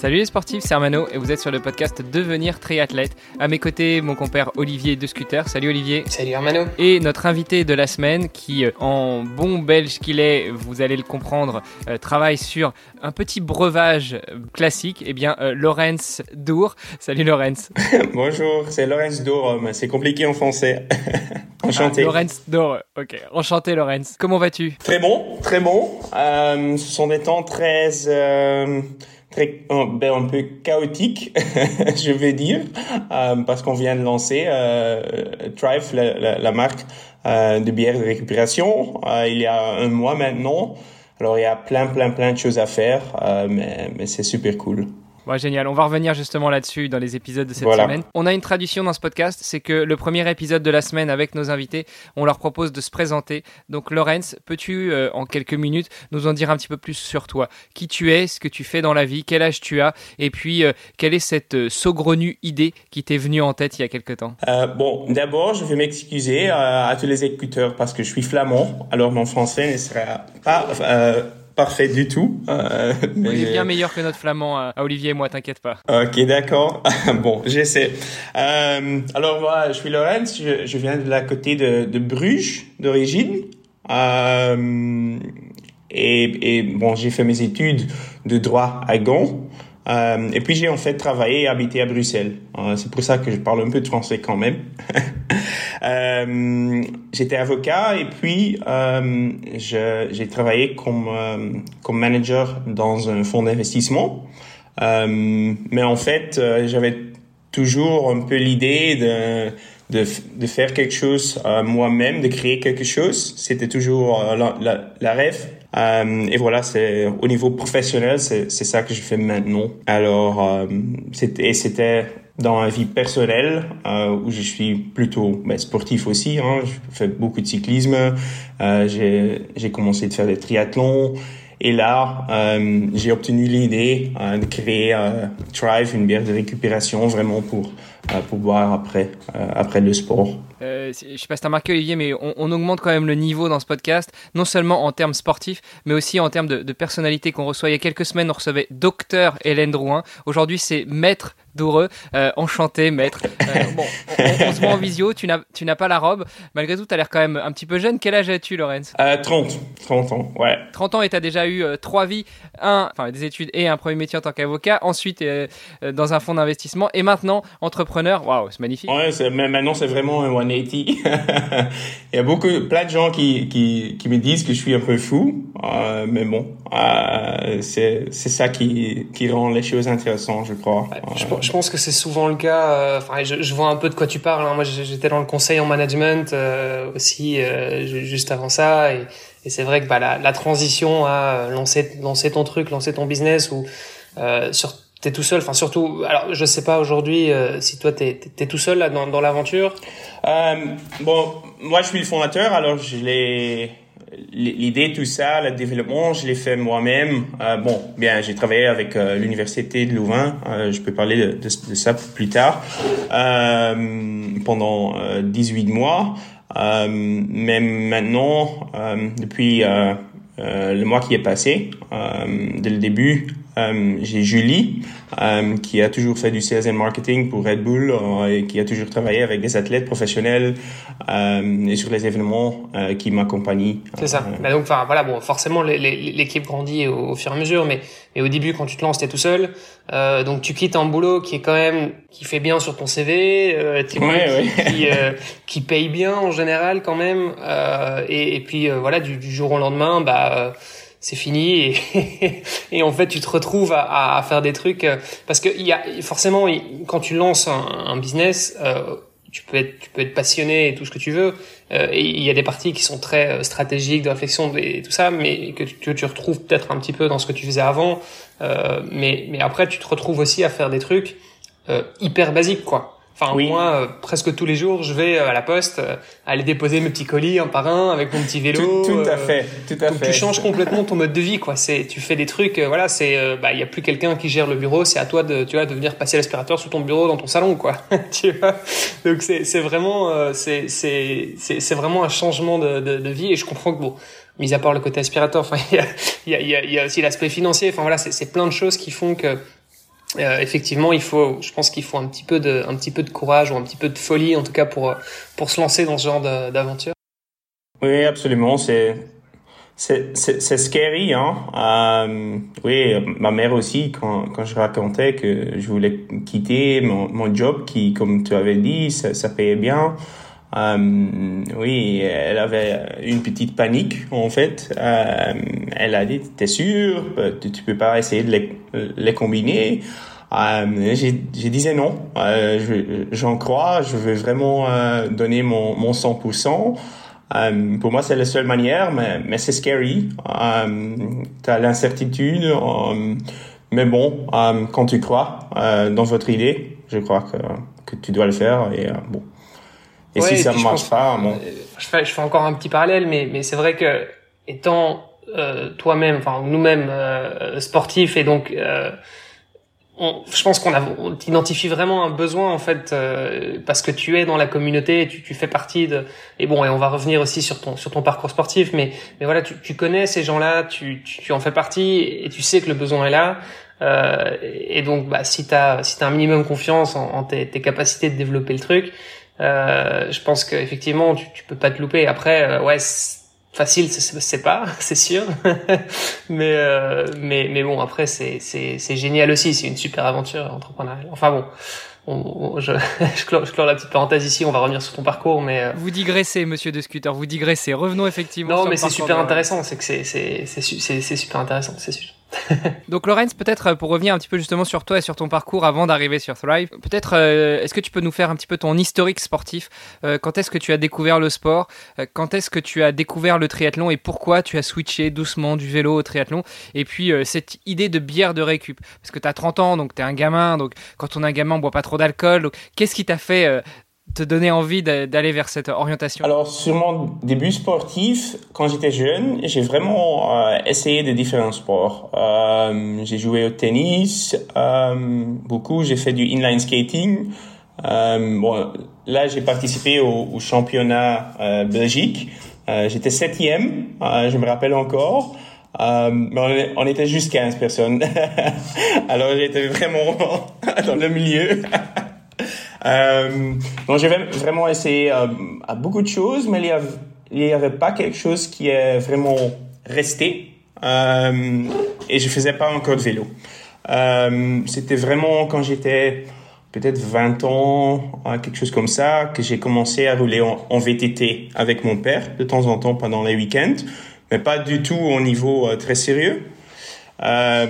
Salut les sportifs, c'est Armano et vous êtes sur le podcast Devenir triathlète. À mes côtés, mon compère Olivier de Scooter. Salut Olivier. Salut Armano. Et notre invité de la semaine qui, euh, en bon belge qu'il est, vous allez le comprendre, euh, travaille sur un petit breuvage classique, eh bien euh, Laurence Dour. Salut Laurence. Bonjour, c'est Laurence Dour, c'est compliqué en français. Enchanté. Ah, Laurence Dour, ok. Enchanté Laurence. Comment vas-tu? Très bon, très bon. ce sont des temps très très ben, un peu chaotique, je vais dire, euh, parce qu'on vient de lancer euh, Thrive, la, la, marque euh, de bière de récupération, euh, il y a un mois maintenant. Alors il y a plein, plein, plein de choses à faire, euh, mais, mais c'est super cool génial. On va revenir justement là-dessus dans les épisodes de cette semaine. On a une tradition dans ce podcast, c'est que le premier épisode de la semaine avec nos invités, on leur propose de se présenter. Donc, Lorenz, peux-tu euh, en quelques minutes nous en dire un petit peu plus sur toi? Qui tu es, ce que tu fais dans la vie, quel âge tu as, et puis euh, quelle est cette euh, saugrenue idée qui t'est venue en tête il y a quelques temps? Bon, d'abord, je vais m'excuser à tous les écouteurs parce que je suis flamand, alors mon français ne sera pas parfait du tout. Euh, mais... Il est bien meilleur que notre flamand à Olivier et moi, t'inquiète pas. Ok, d'accord. bon, j'essaie. Euh, alors moi, je suis Lorenz, je, je, viens de la côté de, de Bruges d'origine. Euh, et, et, bon, j'ai fait mes études de droit à Gand. Euh, et puis j'ai en fait travaillé et habité à Bruxelles. Euh, c'est pour ça que je parle un peu de français quand même. euh, J'étais avocat et puis euh, j'ai travaillé comme euh, comme manager dans un fonds d'investissement. Euh, mais en fait, j'avais toujours un peu l'idée de, de, de faire quelque chose moi-même, de créer quelque chose. C'était toujours la, rêve. Et voilà, c'est au niveau professionnel, c'est ça que je fais maintenant. Alors, c'était c'était dans ma vie personnelle euh, où je suis plutôt ben, sportif aussi. Hein, je fais beaucoup de cyclisme. Euh, j'ai commencé de faire des triathlons. Et là, euh, j'ai obtenu l'idée euh, de créer euh, Thrive, une bière de récupération, vraiment pour pour boire après après le sport. Euh, je sais pas si tu as remarqué Olivier, mais on, on, augmente quand même le niveau dans ce podcast, non seulement en termes sportifs, mais aussi en termes de, de personnalité qu'on reçoit. Il y a quelques semaines, on recevait Docteur Hélène Drouin. Aujourd'hui, c'est Maître Doureux. Euh, enchanté, maître. Euh, bon, on, se voit en visio, tu n'as, pas la robe. Malgré tout, tu as l'air quand même un petit peu jeune. Quel âge as-tu, Lorenz? Euh, 30. 30 ans, ouais. 30 ans et tu as déjà eu euh, trois vies, un, enfin des études et un premier métier en tant qu'avocat, ensuite euh, dans un fonds d'investissement et maintenant entrepreneur. Waouh, c'est magnifique. Ouais, c'est, mais maintenant c'est vraiment un 180. Il y a beaucoup, plein de gens qui, qui, qui me disent que je suis un peu fou, mais bon, c'est, c'est ça qui, qui rend les choses intéressantes, je crois. je, je pense que c'est souvent le cas. Euh, enfin, je, je, vois un peu de quoi tu parles. Hein. Moi, j'étais dans le conseil en management euh, aussi euh, juste avant ça, et, et c'est vrai que bah, la, la, transition à lancer, lancer ton truc, lancer ton business, ou sur t'es tout seul. Enfin, surtout. Alors, je sais pas aujourd'hui si toi t'es es, tout seul là dans, l'aventure. bon, moi, je suis le fondateur, alors je l'ai l'idée, tout ça, le développement, je l'ai fait moi-même. Euh, bon, bien, j'ai travaillé avec euh, l'université de Louvain. Euh, je peux parler de, de, ça plus tard. Euh, pendant 18 mois. mais maintenant, depuis le mois qui est passé, dès le début, j'ai Julie euh, qui a toujours fait du and marketing pour Red Bull euh, et qui a toujours travaillé avec des athlètes professionnels euh, et sur les événements euh, qui m'accompagnent. C'est ça. Bah donc, voilà, bon, forcément, l'équipe grandit au, fur et à mesure, mais, mais au début, quand tu te lances, t'es tout seul. donc, tu quittes un boulot qui est quand même qui fait bien sur ton CV, ouais, qui, ouais. qui, qui, paye bien en général quand même. Et, et, puis, voilà, du, du, jour au lendemain, bah c'est fini et, et, en fait tu te retrouves à, à faire des trucs euh, parce que il y a forcément quand tu lances un, un business euh, tu peux être tu peux être passionné et tout ce que tu veux euh, et il y a des parties qui sont très euh, stratégiques de réflexion et tout ça mais que tu, tu retrouves peut-être un petit peu dans ce que tu faisais avant euh, mais mais après tu te retrouves aussi à faire des trucs hyper basiques quoi Enfin, moi, euh, presque tous les jours, je vais euh, à la poste euh, aller déposer mes petits colis un par un avec mon petit vélo. Tout, à fait, tout à donc fait. Tu changes complètement ton mode de vie, quoi. C'est, tu fais des trucs, voilà, c'est, bah, il y a plus quelqu'un qui gère le bureau, c'est à toi de, tu vois, de venir passer l'aspirateur sous ton bureau dans ton salon, quoi. tu vois? Donc c'est, c'est vraiment, c'est, c'est, c'est, vraiment un changement de, de, de, vie et je comprends que bon, mis à part le côté aspirateur, enfin, il y a, y a, y a aussi l'aspect financier. Enfin voilà, c'est plein de choses qui font que euh, effectivement, il faut, je pense qu'il faut un petit peu de, un petit peu de courage ou un petit peu de folie, en tout cas pour pour se lancer dans ce genre d'aventure. Oui, absolument. C'est c'est scary, hein. Euh, oui, ma mère aussi quand quand je racontais que je voulais quitter mon mon job qui, comme tu avais dit, ça, ça payait bien. Euh, oui, elle avait une petite panique en fait. Euh, elle a dit "T'es sûr? Tu, peux pas essayer de les, les combiner? Euh, J'ai disais non. Euh, J'en crois. Je veux vraiment euh, donner mon, mon 100%. Euh, pour moi, c'est la seule manière, mais, mais c'est scary. Euh, tu l'incertitude. Euh, mais bon, quand tu crois dans votre idée, je crois que, que tu dois le faire. Et bon. Et si ça ne marche pas, bon. Je fais, je fais encore un petit parallèle, mais, mais c'est vrai que étant euh, toi-même, enfin nous-mêmes euh, sportifs, et donc euh, on, je pense qu'on a, on identifie vraiment un besoin en fait euh, parce que tu es dans la communauté, tu, tu fais partie de. Et bon, et on va revenir aussi sur ton sur ton parcours sportif, mais mais voilà, tu, tu connais ces gens-là, tu, tu, en fais partie et tu sais que le besoin est là. Euh, et donc, bah, si t'as si t'as un minimum confiance en, en tes, tes capacités de développer le truc, euh, je pense qu'effectivement, tu, tu peux pas te louper. Après, euh, ouais, facile, c'est pas, c'est sûr. mais, euh, mais, mais bon, après, c'est génial aussi. C'est une super aventure entrepreneuriale. Enfin bon, je, je, clore, je, clore, la petite parenthèse ici, on va revenir sur ton parcours, mais... Euh, vous digressez, monsieur de Scooter, vous digressez. Revenons effectivement Non, mais c'est super intéressant, c'est que c'est super intéressant, c'est sûr. Donc Lorenz, peut-être euh, pour revenir un petit peu justement sur toi et sur ton parcours avant d'arriver sur Thrive, peut-être euh, est-ce que tu peux nous faire un petit peu ton historique sportif? Euh, Quand est-ce que tu as découvert le sport? Quand est-ce que tu as découvert le triathlon et pourquoi tu as switché doucement du vélo au triathlon? Et puis cette idée de bière de récup. Parce que tu as 30 ans, donc tu es un gamin, donc quand on est un gamin, on boit pas trop d'alcool. Qu'est-ce qui t'a fait te donner envie d'aller vers cette orientation? Alors, sur mon début sportif, quand j'étais jeune, j'ai vraiment euh, essayé de différents sports. Euh, j'ai joué au tennis, euh, beaucoup. J'ai fait du inline skating. Bon, là, j'ai participé au, au championnat Belgique. j'étais septième, je me rappelle encore. mais on, on était juste 15 personnes. Alors, j'étais vraiment dans le milieu. Euh, donc j'ai vraiment essayé euh, à beaucoup de choses, mais il n'y avait, pas quelque chose qui est vraiment resté. Euh, et je faisais pas encore de vélo. Euh, c'était vraiment quand j'étais peut-être 20 ans, euh, quelque chose comme ça, que j'ai commencé à rouler en, VTT avec mon père de temps en temps pendant les week-ends, mais pas du tout au niveau euh, très sérieux. Euh,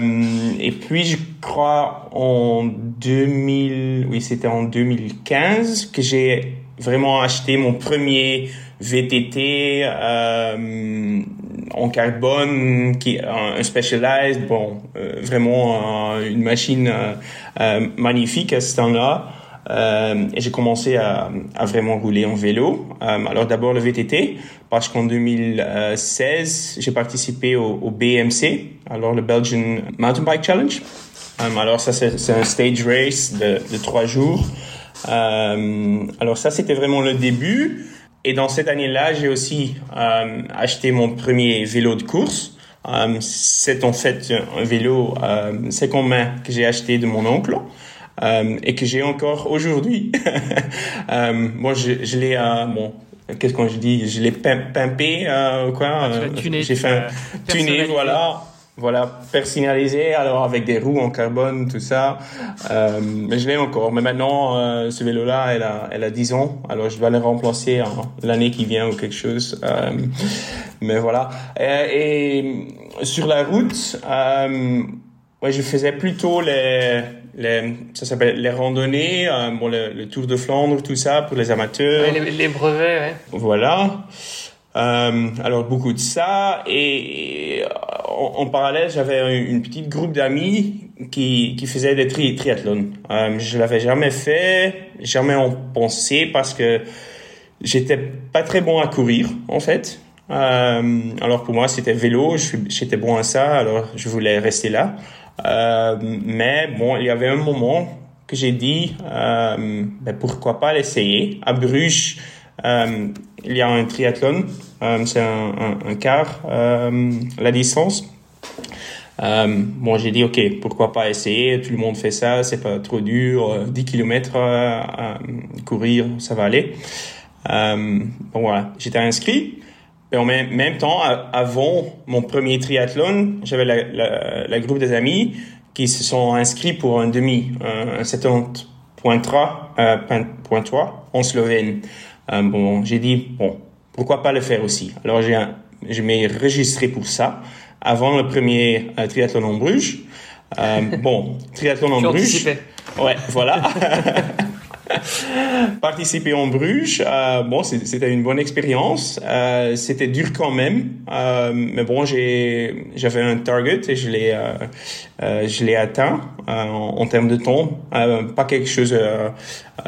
et puis, je crois en 2000, oui, c'était en 2015 que j'ai vraiment acheté mon premier VTT euh, en carbone, qui un, Specialized, bon, euh, vraiment une machine euh, euh, magnifique à ce temps-là. Euh, j'ai commencé à, vraiment rouler en vélo. Euh, alors d'abord le VTT, parce qu'en 2016, j'ai participé au, BMC, alors le Belgian Mountain Bike Challenge. Euh, alors ça, c'est un stage race de, trois jours. Alors ça, c'était vraiment le début. Et dans cette année-là, j'ai aussi acheté mon premier vélo de course. c'est en fait un vélo euh, seconde main que j'ai acheté de mon oncle. Euh, et que j'ai encore aujourd'hui. euh, moi, je, je l'ai, euh, bon, qu'est-ce que je dis, je l'ai pimpé, euh, quoi? Ah, j'ai fait un tuné, voilà. Voilà, personnalisé, alors avec des roues en carbone, tout ça. Euh, mais je l'ai encore. Mais maintenant, euh, ce vélo-là, elle a, elle a 10 ans. Alors, je vais le remplacer l'année qui vient ou quelque chose. Euh, mais voilà. Et, et, sur la route, euh, ouais, je faisais plutôt les, les, ça s'appelle les randonnées, euh, bon, le, le, Tour de Flandre, tout ça pour les amateurs. Ouais, les, les, brevets, ouais. Voilà. Euh, alors beaucoup de ça et en, en parallèle j'avais une petite groupe d'amis qui, qui faisait des tri triathlons. Euh, je l'avais jamais fait, jamais en pensé parce que j'étais pas très bon à courir en fait. Euh, alors pour moi c'était vélo, j'étais bon à ça, alors je voulais rester là. Euh, mais bon, il y avait un moment que j'ai dit euh, ben pourquoi pas l'essayer. À Bruges, euh, il y a un triathlon, c'est un, un, quart la distance. Bon, j'ai dit, OK, pourquoi pas essayer Tout le monde fait ça, c'est pas trop dur. 10 km à, courir, ça va aller. Bon, voilà, j'étais inscrit. Et en même, temps, avant mon premier triathlon, j'avais la, la, la, groupe des amis qui se sont inscrits pour un demi, un 70.3 euh, en Slovène. Euh, bon, j'ai dit, bon, pourquoi pas le faire aussi? Alors, j'ai je m'ai enregistré pour ça avant le premier euh, triathlon en Bruges. Euh, bon, triathlon en Bruges. Ouais, voilà. Participer en Bruges, euh, bon, c'était une bonne expérience. Euh, c'était dur quand même, euh, mais bon, j'ai, j'avais un target et je l'ai, euh, euh, je l'ai atteint en, en, termes de temps. pas quelque chose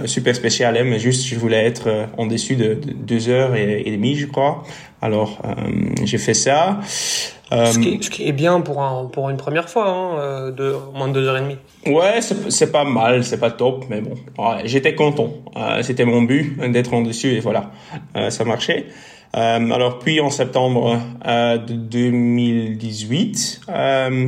super spécial, hein, mais juste je voulais être en dessus de, de deux heures et, et demie, je crois. Alors, j'ai fait ça. Euh, ce, qui est, bien pour, un, pour une première fois, hein, euh, de moins de deux heures et demie. Ouais, c'est pas mal, c'est pas top, mais bon, j'étais content. Euh, C'était mon but d'être en dessus et voilà, euh, ça marchait. Euh, alors puis en septembre euh, de 2018,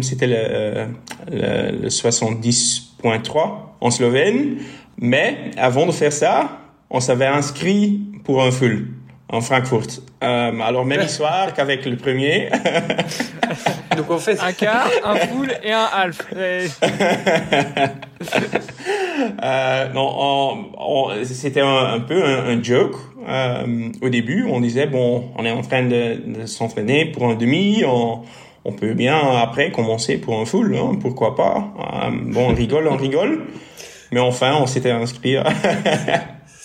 c'était le, le, le 70.3 en Slovène, mais avant de faire ça, on s'avait inscrit pour un full en Francfort. Euh, alors même histoire qu'avec le premier. Donc on fait un quart, un full et un half. euh, non, c'était un, peu un, joke. Euh, au début, on disait bon, on est en train de, de s'entraîner pour un demi, on, on, peut bien après commencer pour un full, hein, pourquoi pas? Euh, bon, on rigole, on rigole. Mais enfin, on s'était inscrit.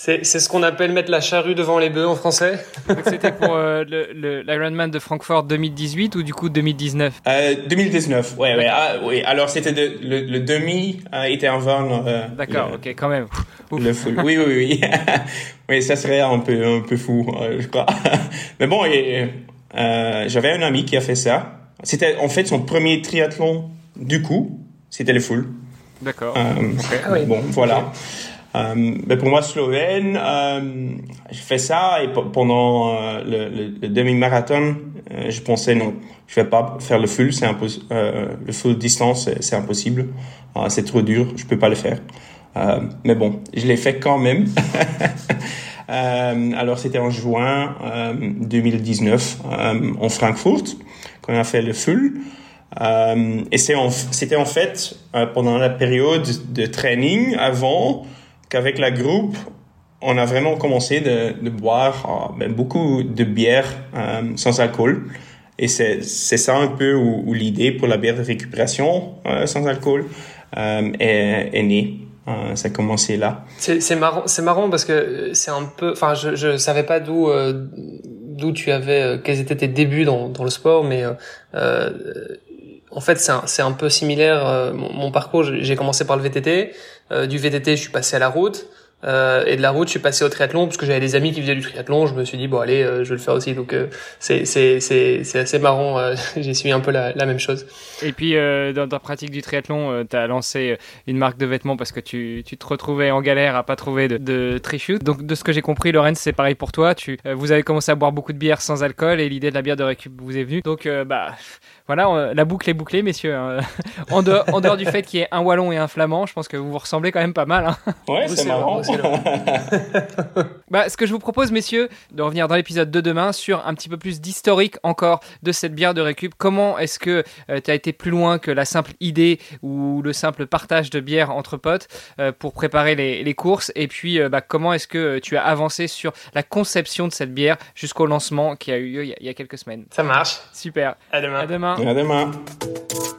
C'est ce qu'on appelle mettre la charrue devant les bœufs en français. C'était pour euh, l'Ironman de Francfort 2018 ou du coup 2019 euh, 2019, ouais, ouais. Ah, oui. Alors c'était le, le, demi euh, était avant. Euh, D'accord, ok, quand même. Le full. Oui, oui, oui. oui, ça serait un peu, un peu fou, je crois. Mais bon, j'avais un ami qui a fait ça. C'était en fait son premier triathlon du coup. C'était le full. D'accord. Ah bon, voilà. Euh, mais pour moi, Slovène, euh, je fais ça et pendant euh, le, demi-marathon, euh, je pensais non, je vais pas faire le full, c'est euh, le full distance, c'est impossible, c'est trop dur, je peux pas le faire. mais bon, je l'ai fait quand même. alors c'était en juin 2019 en Francfort qu'on a fait le full. et c'était en, en fait pendant la période de training avant qu'avec la groupe, on a vraiment commencé de, de boire euh, ben, beaucoup de bière euh, sans alcool. Et c'est ça un peu où, où l'idée pour la bière de récupération euh, sans alcool euh, est, est, née. Euh, ça a commencé là. C'est marrant, c'est marrant parce que c'est un peu, enfin, je je savais pas d'où d'où tu avais, quels étaient tes débuts dans dans le sport, mais en fait, c'est un, peu similaire. mon, mon, parcours, j'ai commencé par le VTT. Euh, du VTT, je suis passé à la route. Euh, et de la route, je suis passé au triathlon parce que j'avais des amis qui faisaient du triathlon. Je me suis dit bon allez, euh, je vais le faire aussi. Donc euh, c'est c'est c'est c'est assez marrant. Euh, j'ai suivi un peu la, la, même chose. Et puis dans ta pratique du triathlon, tu as lancé une marque de vêtements parce que tu tu te retrouvais en galère à pas trouver de, de tri-shoot. Donc de ce que j'ai compris, Lorenz, c'est pareil pour toi. Tu vous avez commencé à boire beaucoup de bière sans alcool et l'idée de la bière de récup vous est venue. Donc bah voilà, la boucle est bouclée, messieurs. Hein. en, dehors, en dehors du fait qu'il y ait un wallon et un flamand, je pense que vous vous ressemblez quand même pas mal. Hein. Ouais, c'est marrant. bah, ce que je vous propose, messieurs, de revenir dans l'épisode de demain sur un petit peu plus d'historique encore de cette bière de récup. Comment est-ce que euh, tu as été plus loin que la simple idée ou le simple partage de bière entre potes euh, pour préparer les, les, courses? Et puis, euh, bah, comment est-ce que tu as avancé sur la conception de cette bière jusqu'au lancement qui a eu lieu il y a, il y a quelques semaines? Ça marche. Super. À demain. À demain. À demain.